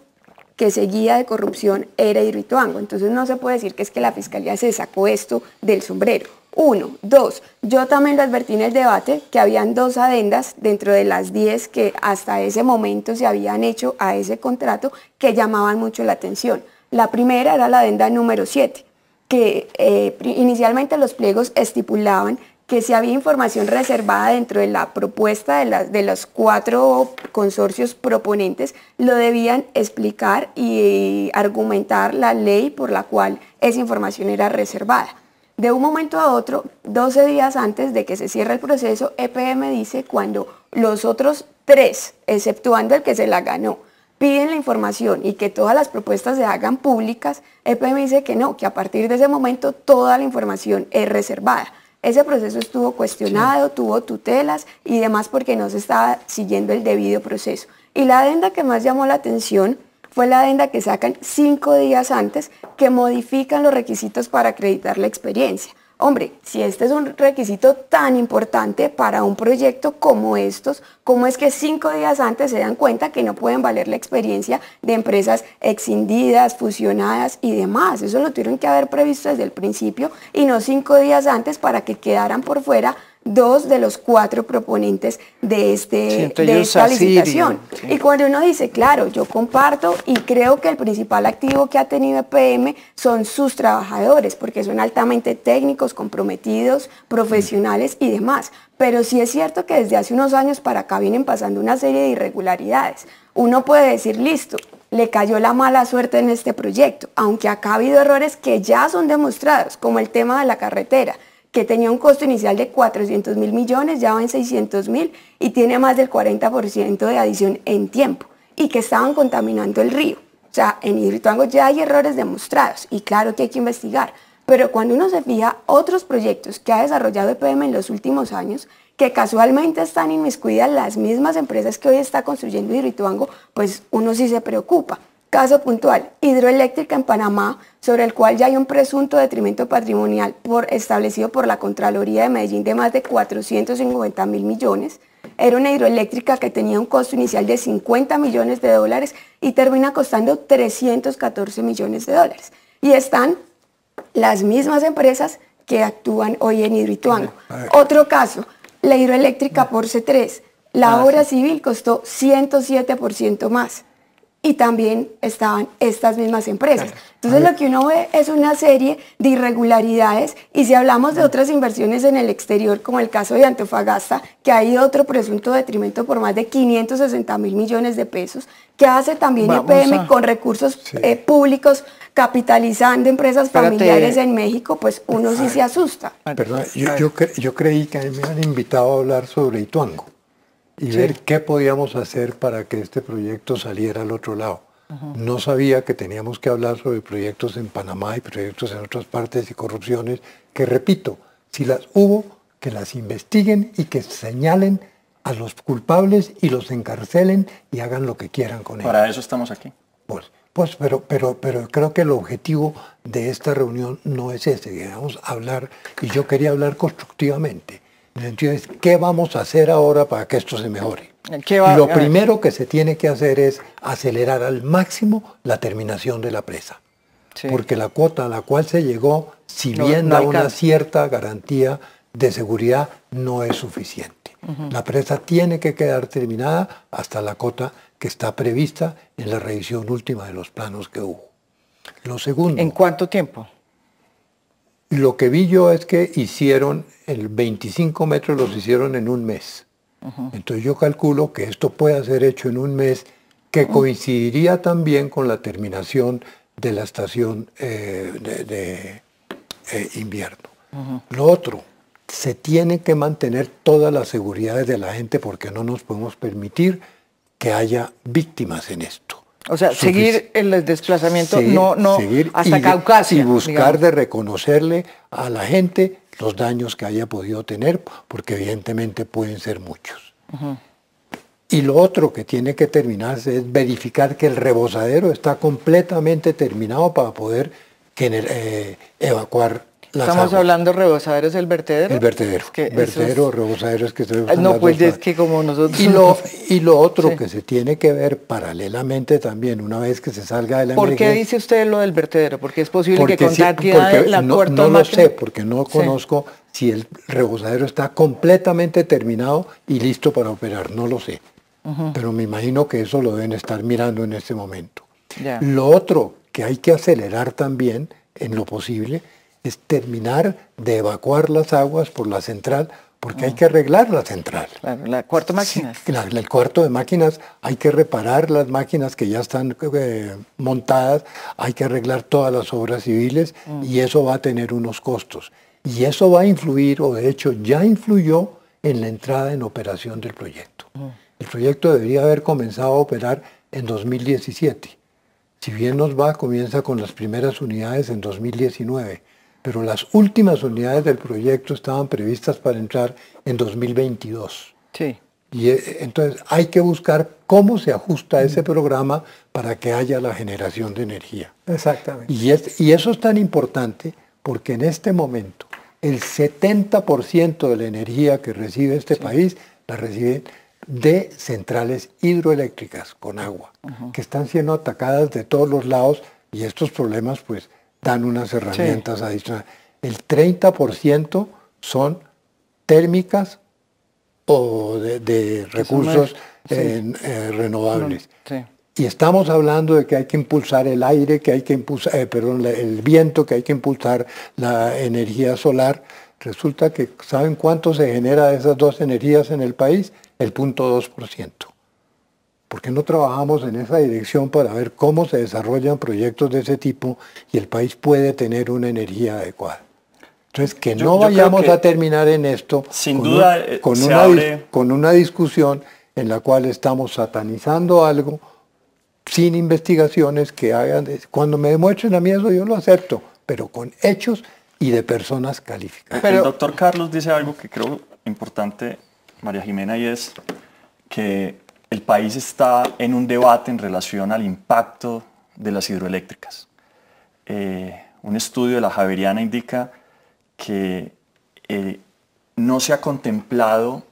que seguía de corrupción era Hidroituango. Entonces no se puede decir que es que la fiscalía se sacó esto del sombrero. Uno. Dos. Yo también lo advertí en el debate que habían dos adendas dentro de las 10 que hasta ese momento se habían hecho a ese contrato que llamaban mucho la atención. La primera era la adenda número 7 que eh, inicialmente los pliegos estipulaban que si había información reservada dentro de la propuesta de, de los cuatro consorcios proponentes, lo debían explicar y argumentar la ley por la cual esa información era reservada. De un momento a otro, 12 días antes de que se cierre el proceso, EPM dice cuando los otros tres, exceptuando el que se la ganó, piden la información y que todas las propuestas se hagan públicas, EPM dice que no, que a partir de ese momento toda la información es reservada. Ese proceso estuvo cuestionado, tuvo tutelas y demás porque no se estaba siguiendo el debido proceso. Y la adenda que más llamó la atención fue la adenda que sacan cinco días antes que modifican los requisitos para acreditar la experiencia. Hombre, si este es un requisito tan importante para un proyecto como estos, ¿cómo es que cinco días antes se dan cuenta que no pueden valer la experiencia de empresas excindidas, fusionadas y demás? Eso lo tuvieron que haber previsto desde el principio y no cinco días antes para que quedaran por fuera dos de los cuatro proponentes de, este, de esta licitación. sí. Y cuando uno dice, claro, yo comparto y creo que el principal activo que ha tenido EPM son sus trabajadores, porque son altamente técnicos, comprometidos, profesionales y demás. Pero sí es cierto que desde hace unos años para acá vienen pasando una serie de irregularidades. Uno puede decir, listo, le cayó la mala suerte en este proyecto, aunque acá ha habido errores que ya son demostrados, como el tema de la carretera que tenía un costo inicial de 400 mil millones, ya va en 600 mil y tiene más del 40% de adición en tiempo y que estaban contaminando el río. O sea, en Hidroituango ya hay errores demostrados y claro que hay que investigar, pero cuando uno se fija otros proyectos que ha desarrollado EPM en los últimos años, que casualmente están inmiscuidas las mismas empresas que hoy está construyendo Hidroituango, pues uno sí se preocupa. Caso puntual, hidroeléctrica en Panamá, sobre el cual ya hay un presunto detrimento patrimonial por, establecido por la Contraloría de Medellín de más de 450 mil millones. Era una hidroeléctrica que tenía un costo inicial de 50 millones de dólares y termina costando 314 millones de dólares. Y están las mismas empresas que actúan hoy en Hidroituango. Otro caso, la hidroeléctrica por C3. La Ah, obra civil costó 107% más y también estaban estas mismas empresas. Entonces lo que uno ve es una serie de irregularidades y si hablamos de otras inversiones en el exterior, como el caso de Antofagasta, que ha ido otro presunto detrimento por más de 560 mil millones de pesos, que hace también Vamos EPM a- con recursos eh, públicos capitalizando empresas Espérate. familiares en México, pues uno sí se asusta. Perdón, yo, yo, cre- yo creí que me han invitado a hablar sobre Ituango y Sí. ver qué podíamos hacer para que este proyecto saliera al otro lado. No sabía que teníamos que hablar sobre proyectos en Panamá y proyectos en otras partes y corrupciones, que repito, si las hubo, que las investiguen y que señalen a los culpables y los encarcelen y hagan lo que quieran con ellos. Para eso estamos aquí. Pues, pues pero, pero, pero creo que el objetivo de esta reunión no es ese, queremos hablar, y yo quería hablar constructivamente. El sentido es, ¿qué vamos a hacer ahora para que esto se mejore? ¿Qué va- Lo primero que se tiene que hacer es acelerar al máximo la terminación de la presa. Sí. Porque la cuota a la cual se llegó, si No- bien no da una cierta garantía de seguridad, no es suficiente. La presa tiene que quedar terminada hasta la cota que está prevista en la revisión última de los planos que hubo. Lo segundo, ¿En cuánto tiempo? Lo que vi yo es que hicieron el 25 metros los hicieron en un mes. Entonces yo calculo que esto pueda ser hecho en un mes que coincidiría también con la terminación de la estación eh, de, de, eh, invierno. Lo otro, se tiene que mantener todas las seguridades de la gente porque no nos podemos permitir que haya víctimas en esto. O sea, seguir el desplazamiento, seguir- no, no, hasta y, Caucasia. y buscar digamos. de reconocerle a la gente los daños que haya podido tener, porque evidentemente pueden ser muchos. Y lo otro que tiene que terminarse es verificar que el rebosadero está completamente terminado para poder eh, evacuar las Estamos aguas. hablando rebosaderos del vertedero. El vertedero. que eso vertedero, es- rebosadero es que se Ah, No, pues es que como nosotros... y lo, y lo otro Sí. que se tiene que ver paralelamente también, una vez que se salga de la ¿Por qué dice usted lo del vertedero? Porque es posible porque que con sí- porque la no, puerta no lo sé, porque no Sí. conozco si el rebosadero está completamente terminado y listo para operar, no lo sé. Pero me imagino que eso lo deben estar mirando en este momento. Lo otro que hay que acelerar también, en lo posible, es terminar de evacuar las aguas por la central, porque hay que arreglar la central. Claro, la cuarta máquina. La- el cuarto de máquinas, hay que reparar las máquinas que ya están eh, montadas, hay que arreglar todas las obras civiles Mm. y eso va a tener unos costos. Y eso va a influir, o de hecho ya influyó en la entrada en operación del proyecto. El proyecto debería haber comenzado a operar en 2017. Si bien nos va, comienza con las primeras unidades en 2019, pero las últimas unidades del proyecto estaban previstas para entrar en 2022. Sí. Y eh, entonces hay que buscar cómo se ajusta ese programa para que haya la generación de energía. Exactamente. Y, es- y eso es tan importante porque en este momento el 70% de la energía que recibe este país la recibe de centrales hidroeléctricas con agua, que están siendo atacadas de todos los lados y estos problemas pues dan unas herramientas adicionales. El 30% son térmicas o de, recursos sí. eh, eh, renovables. Sí. Y estamos hablando de que hay que impulsar el aire, que hay que impulsar, eh, perdón, el viento, que hay que impulsar la energía solar. Resulta que, ¿saben cuánto se genera de esas dos energías en el país? El punto 2%. ¿Por qué no trabajamos en esa dirección para ver cómo se desarrollan proyectos de ese tipo y el país puede tener una energía adecuada? Entonces, que no yo vayamos que a terminar en esto sin con, duda, un- eh, con una, abre- con una discusión en la cual estamos satanizando algo sin investigaciones que hagan... Cuando me demuestren a mí eso yo lo acepto, pero con hechos y de personas calificadas. el doctor Carlos dice algo que creo importante, María Jimena, y es que el país está en un debate en relación al impacto de las hidroeléctricas. Eh, un estudio de la Javeriana indica que eh, no se ha contemplado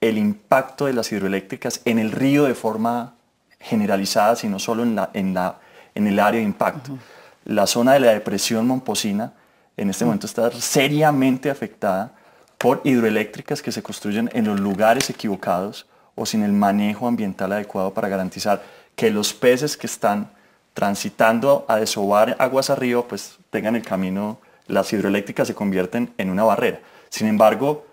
el impacto de las hidroeléctricas en el río de forma generalizada, sino solo en, la, en, la, en el área de impacto. La zona de la depresión momposina en este momento está seriamente afectada por hidroeléctricas que se construyen en los lugares equivocados o sin el manejo ambiental adecuado para garantizar que los peces que están transitando a desovar aguas arriba, pues tengan el camino, las hidroeléctricas se convierten en una barrera. Sin embargo,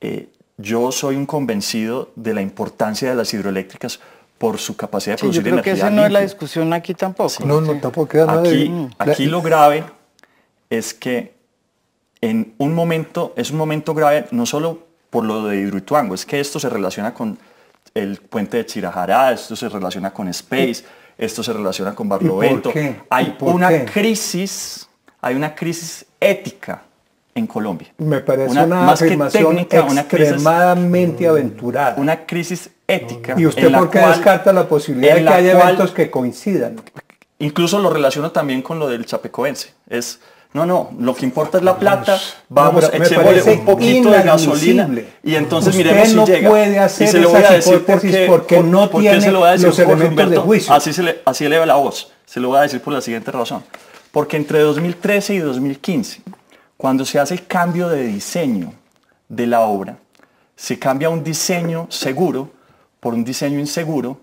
eh, yo soy un convencido de la importancia de las hidroeléctricas por su capacidad de Sí, producir yo creo que energía esa no es la discusión aquí tampoco. No, no, tampoco queda nada de- Aquí, aquí lo grave es que en un momento, es un momento grave no solo por lo de Hidroituango, es que esto se relaciona con el puente de Chirajará, esto se relaciona con Space, esto se relaciona con Barlovento. Hay por una qué? crisis, hay una crisis ética en Colombia. Me parece Una- una, más que afirmación técnica, una crisis- extremadamente aventurada. Una crisis ética. ¿Y usted por qué cual- descarta la posibilidad de que haya cual- eventos que coincidan? Incluso lo relaciono también con lo del chapecoense. Es, no, no, lo que importa es la plata, vamos, No, echémosle un poquito de gasolina y entonces Usted miremos si no llega. puede hacer y se lo voy a decir hipótesis porque, porque por- no ¿por qué tiene se lo voy a decir los elementos de Humberto? juicio. Así, se le, así eleva la voz. Se lo voy a decir por la siguiente razón. Porque entre 2013 y 2015, cuando se hace el cambio de diseño de la obra, se cambia un diseño seguro por un diseño inseguro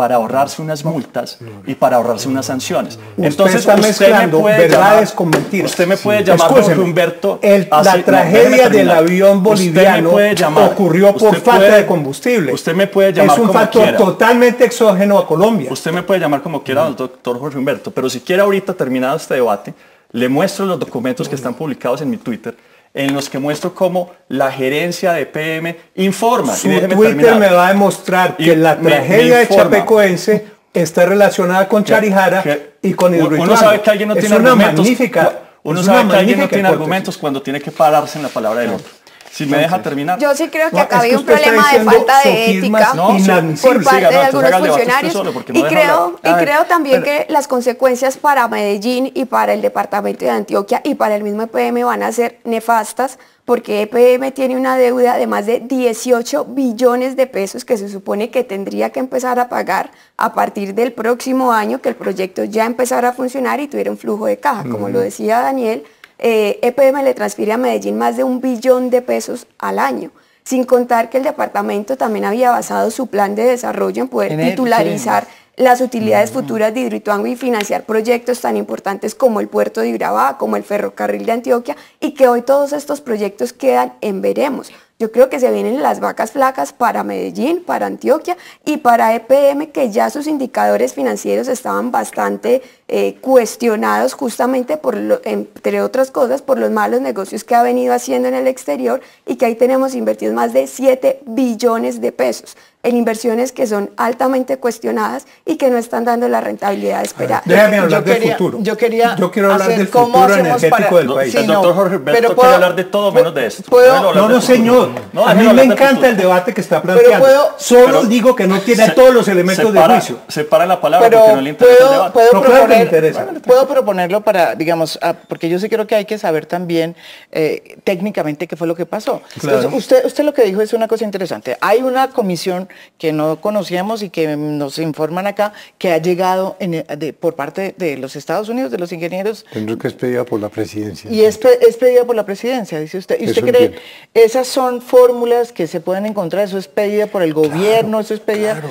para ahorrarse unas multas y para ahorrarse unas sanciones. Usted está mezclando verdades con mentiras. Usted me puede llamar Jorge Humberto. el- la tragedia del avión me boliviano puede llamar- ocurrió por falta puede- de combustible. Usted me puede llamar es un como factor quiera. totalmente exógeno a Colombia. Usted me puede llamar como quiera, doctor Jorge Humberto, pero si quiere ahorita terminado este debate, le muestro los documentos que están publicados en mi Twitter, en los que muestro cómo la gerencia de PM informa. Su y Twitter terminar. me va a demostrar Y que la me- me tragedia de. Chapecoense está relacionada con Charijara que- y con uno Hidroituango. sabe que alguien no es tiene una argumentos. magnífica, uno sabe que alguien no tiene hipótesis. argumentos cuando tiene que pararse en la palabra del otro. Si me deja terminar. Yo sí creo que No, acá había un problema de falta de ética No, por parte de algunos funcionarios. y creo, y creo también que las consecuencias para Medellín y para el departamento de Antioquia y para el mismo EPM van a ser nefastas porque EPM tiene una deuda de más de 18 billones de pesos que se supone que tendría que empezar a pagar a partir del próximo año que el proyecto ya empezara a funcionar y tuviera un flujo de caja. Como lo decía Daniel, eh, EPM le transfiere a Medellín más de un billón de pesos al año. Sin contar que el departamento también había basado su plan de desarrollo en poder En el- titularizar las utilidades futuras de Hidroituango y financiar proyectos tan importantes como el puerto de Urabá, como el ferrocarril de Antioquia y que hoy todos estos proyectos quedan en veremos. Yo creo que se vienen las vacas flacas para Medellín, para Antioquia y para EPM, que ya sus indicadores financieros estaban bastante eh, cuestionados justamente por, entre otras cosas, por los malos negocios que ha venido haciendo en el exterior y que ahí tenemos invertidos más de 7 billones de pesos en inversiones que son altamente cuestionadas y que no están dando la rentabilidad esperada. Déjame Yo hablar del quería- futuro. yo quería quiero hablar del cómo futuro hacemos energético para- del No, país. Sí, el no, doctor Jorge pero quiere puedo- hablar de todo menos de esto. puedo- No, no, señor. No, a mí me encanta futuro. el debate que está planteando. puedo- Solo pero- digo que no tiene Se- todos los elementos de juicio. Separa la palabra pero porque no le interesa el puedo, debate. puedo No, proponer, puedo proponerlo para, digamos, ah, porque yo sí creo que hay que saber también eh, técnicamente qué fue lo que pasó. Claro. Entonces, usted, usted lo que dijo es una cosa interesante. Hay una comisión que no conocíamos y que nos informan acá que ha llegado en, de- por parte de los Estados Unidos, de los ingenieros, Tendré que es pedida por la presidencia. y es, es pedida por la presidencia, dice usted. ¿Y usted Eso cree entiendo. esas son fórmulas que se pueden encontrar? ¿Eso es pedida por el gobierno? ¿Eso es pedida?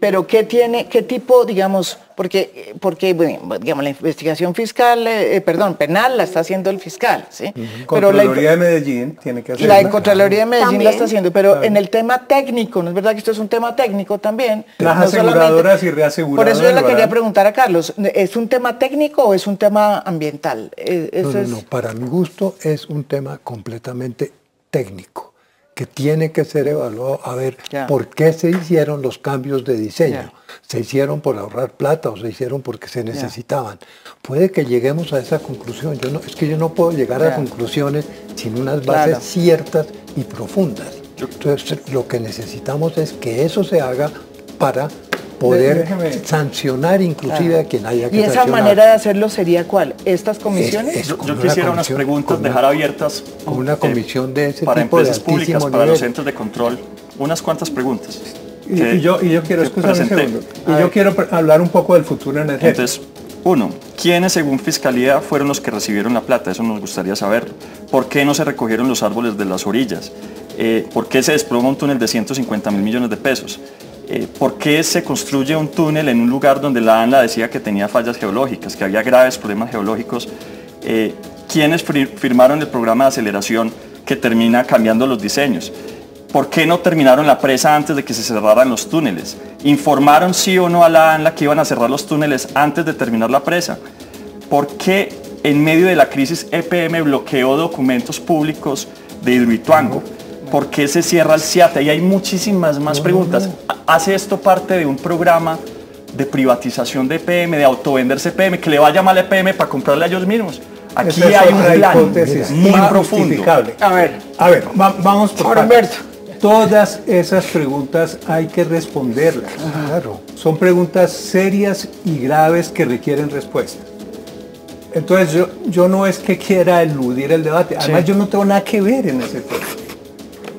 Pero ¿qué tiene, qué tipo, digamos, porque, porque bueno, digamos, la investigación fiscal, eh, eh, perdón, penal la está haciendo el fiscal, ¿sí? Pero la, Contraloría de Medellín tiene que hacer. la Contraloría de Medellín la está haciendo, pero en el tema técnico, ¿no es verdad que esto es un tema técnico también? Las No aseguradoras y reaseguradoras Por eso yo le quería preguntar a Carlos, ¿es un tema técnico o es un tema ambiental? Eh, No, eso no, es- no, para mi gusto es un tema completamente técnico que tiene que ser evaluado a ver por qué se hicieron los cambios de diseño. ¿Se hicieron por ahorrar plata o se hicieron porque se necesitaban? Puede que lleguemos a esa conclusión. Yo no, es que yo no puedo llegar a conclusiones sin unas bases Claro. ciertas y profundas. Entonces, lo que necesitamos es que eso se haga para poder Déjeme. sancionar inclusive a quien haya que ¿Y esa sancionar. manera de hacerlo sería cuál? ¿Estas comisiones? Es- Yo, con yo una quisiera unas preguntas dejar abiertas con una eh, comisión de ese para tipo de empresas públicas, para los centros de control, unas cuantas preguntas. Y, que- y yo, y yo quiero, un segundo. Y yo quiero hablar un poco del futuro energético. Entonces, uno, ¿quiénes según Fiscalía fueron los que recibieron la plata? Eso nos gustaría saber. ¿Por qué no se recogieron los árboles de las orillas? Eh, ¿Por qué se desploma un túnel de 150 mil millones de pesos? Eh, ¿por qué se construye un túnel en un lugar donde la ANLA decía que tenía fallas geológicas, que había graves problemas geológicos? Eh, ¿Quiénes fir- firmaron el programa de aceleración que termina cambiando los diseños? ¿Por qué no terminaron la presa antes de que se cerraran los túneles? ¿Informaron sí o no a la ANLA que iban a cerrar los túneles antes de terminar la presa? ¿Por qué en medio de la crisis EPM bloqueó documentos públicos de Hidroituango? ¿Por qué se cierra el CIATA? Y hay muchísimas más preguntas. ¿Hace esto parte de un programa de privatización de EPM, de autovenderse EPM, que le vaya mal a EPM para comprarle a ellos mismos? Aquí Esa hay un plan hipótesis muy más profundo. A ver, A ver, va- vamos por. Todas esas preguntas hay que responderlas. Claro. Son preguntas serias y graves que requieren respuesta. Entonces yo, yo no es que quiera eludir el debate, además yo no tengo nada que ver en ese tema.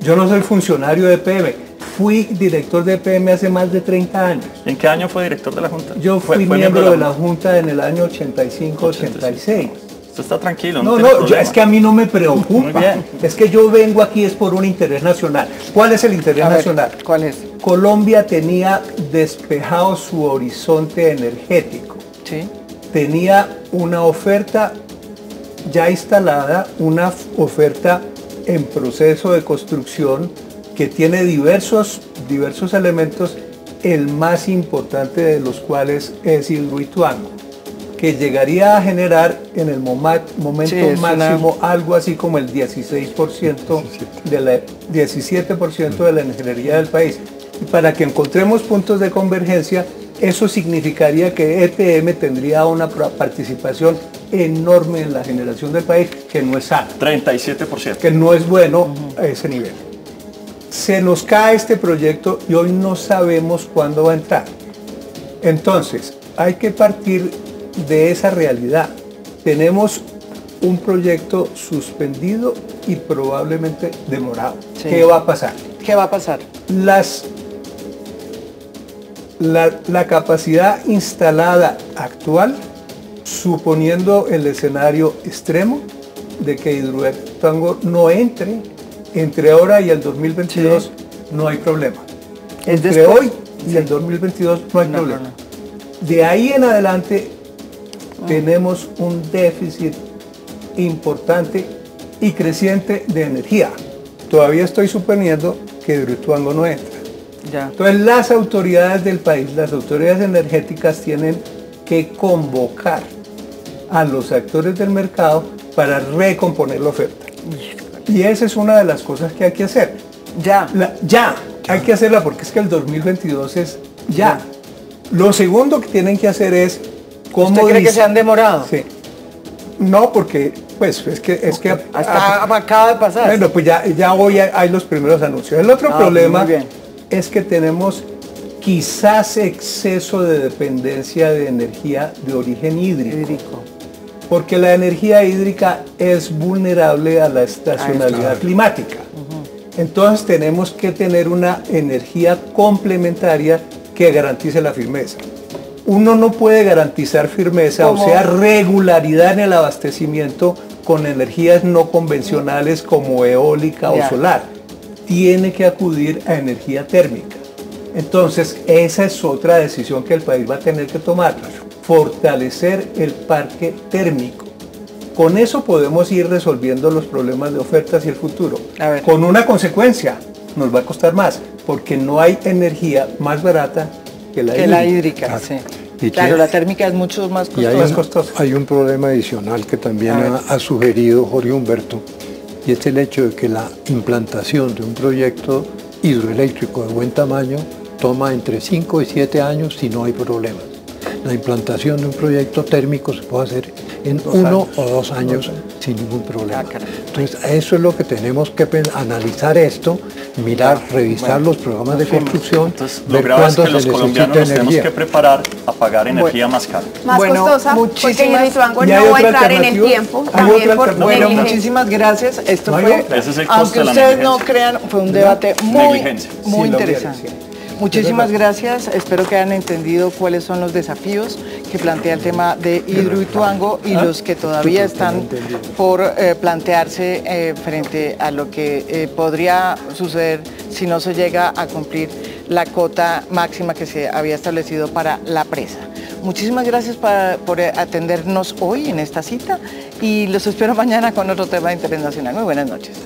Yo no soy funcionario de EPM, fui director de EPM hace más de 30 años. ¿En qué año fue director de la Junta? Yo fui fue miembro de la Junta en el año 85-86. Usted está tranquilo. No, no, yo- es que a mí no me preocupa. Muy bien. Es que yo vengo aquí es por un interés nacional. ¿Cuál es el interés a ver, nacional? ¿cuál es? Colombia tenía despejado su horizonte energético. Sí. Tenía una oferta ya instalada, una oferta en proceso de construcción que tiene diversos, diversos elementos, el más importante de los cuales es Hidroituango, que llegaría a generar en el momento Sí, es una- máximo algo así como el 16% de la 17% de la ingeniería del país. Y para que encontremos puntos de convergencia, eso significaría que EPM tendría una participación enorme en la generación del país, que no es sana, 37%. que no es bueno a ese nivel. Se nos cae este proyecto y hoy no sabemos cuándo va a entrar. Entonces, hay que partir de esa realidad. Tenemos un proyecto suspendido y probablemente demorado. Sí. ¿Qué va a pasar? ¿Qué va a pasar? Las, la, la capacidad instalada actual, suponiendo el escenario extremo de que Hidroituango no entre, entre ahora y el 2022 no hay problema. Es Entre después. hoy y el 2022 no hay No, problema. no, no. De ahí en adelante tenemos un déficit importante y creciente de energía. Todavía estoy suponiendo que Hidroituango no entra. Ya. Entonces las autoridades del país, las autoridades energéticas tienen que convocar a los actores del mercado para recomponer la oferta. Y esa es una de las cosas que hay que hacer. Ya. La- ya, hay que hacerla porque es que el 2022 es ya. Lo segundo que tienen que hacer es cómo ¿Usted cree que se han demorado? Sí. No, porque pues es que es que Hasta acaba de pasar. bueno, pues ya, ya hoy hay, hay los primeros anuncios. El otro Ah, problema es que tenemos quizás exceso de dependencia de energía de origen hídrico. Hídrico. Porque la energía hídrica es vulnerable a la estacionalidad climática. Entonces tenemos que tener una energía complementaria que garantice la firmeza. Uno no puede garantizar firmeza, ¿Cómo? o sea, regularidad en el abastecimiento con energías no convencionales como eólica o solar. Tiene que acudir a energía térmica. Entonces, esa es otra decisión que el país va a tener que tomar. Fortalecer el parque térmico. Con eso podemos ir resolviendo los problemas de ofertas y el futuro. A ver. Con una consecuencia, nos va a costar más, porque no hay energía más barata que la Que hídrica. la hídrica, sí. Y Claro, la térmica es mucho más Y hay costosa. un, hay un problema adicional que también ha sugerido Jorge Humberto, y es el hecho de que la implantación de un proyecto hidroeléctrico de buen tamaño toma entre 5 y 7 años si no hay problemas. La implantación de un proyecto térmico se puede hacer en uno o dos años sin ningún problema. Entonces, eso es lo que tenemos que analizar esto, mirar, revisar los programas de construcción, Entonces, lo ver grave es cuándo que los colombianos nos tenemos que preparar a pagar energía más cara. Más Bueno, costosa, porque muchísimas- Hidroituango ¿Y hay no va a otra entrar en el alternativa? tiempo, ¿Hay también otra por alternativa? Bueno, muchísimas gracias. Esto No fue, otra. Ese es el costo aunque de la ustedes no crean, fue un debate muy, muy Sí, lo interesante. Muchísimas gracias. Espero que hayan entendido cuáles son los desafíos que plantea el tema de Hidroituango y los que todavía están por eh, plantearse eh, frente a lo que eh, podría suceder si no se llega a cumplir la cota máxima que se había establecido para la presa. Muchísimas gracias para- por atendernos hoy en esta cita y los espero mañana con otro tema internacional. Muy buenas noches.